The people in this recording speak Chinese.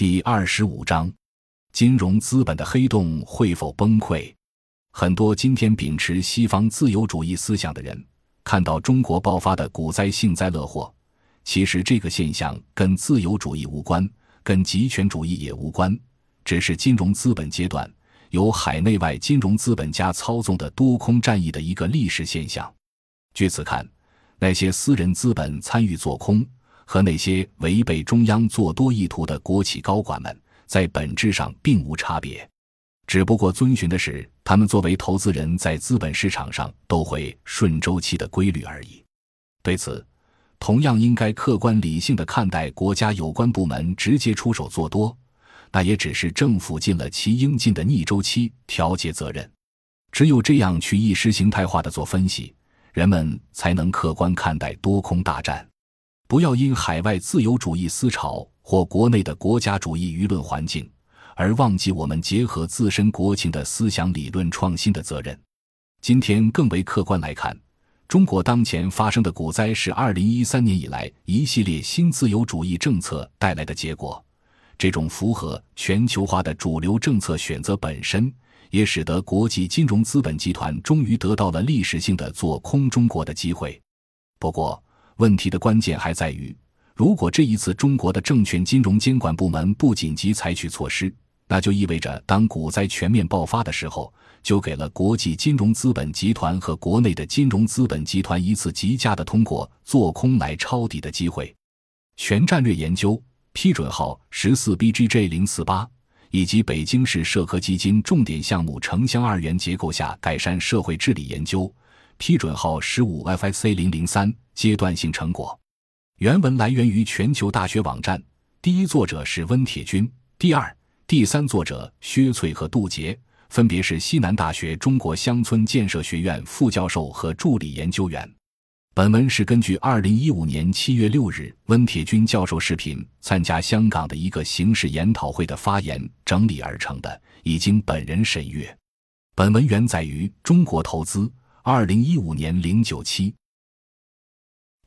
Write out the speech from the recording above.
第二十五章：金融资本的黑洞会否崩溃？很多今天秉持西方自由主义思想的人，看到中国爆发的股灾幸灾乐祸。其实这个现象跟自由主义无关，跟极权主义也无关，只是金融资本阶段由海内外金融资本家操纵的多空战役的一个历史现象。据此看，那些私人资本参与做空。和那些违背中央做多意图的国企高管们，在本质上并无差别，只不过遵循的是他们作为投资人在资本市场上都会顺周期的规律而已。对此，同样应该客观理性的看待国家有关部门直接出手做多，那也只是政府尽了其应尽的逆周期调节责任。只有这样去意识形态化的做分析，人们才能客观看待多空大战。不要因海外自由主义思潮或国内的国家主义舆论环境，而忘记我们结合自身国情的思想理论创新的责任。今天更为客观来看，中国当前发生的股灾是二零一三年以来一系列新自由主义政策带来的结果。这种符合全球化的主流政策选择本身，也使得国际金融资本集团终于得到了历史性的做空中国的机会。不过，问题的关键还在于，如果这一次中国的证券金融监管部门不紧急采取措施，那就意味着当股灾全面爆发的时候，就给了国际金融资本集团和国内的金融资本集团一次极佳的通过做空来抄底的机会。全战略研究批准号十四 BGJ 零四八以及北京市社科基金重点项目城乡二元结构下改善社会治理研究。批准号十五 FIC 零零三阶段性成果，原文来源于全球大学网站。第一作者是温铁军，第二、第三作者薛翠和杜杰分别是西南大学中国乡村建设学院副教授和助理研究员。本文是根据二零一五年七月六日温铁军教授视频参加香港的一个形式研讨会的发言整理而成的，已经本人审阅。本文原载于中国投资。二零一五年零九七，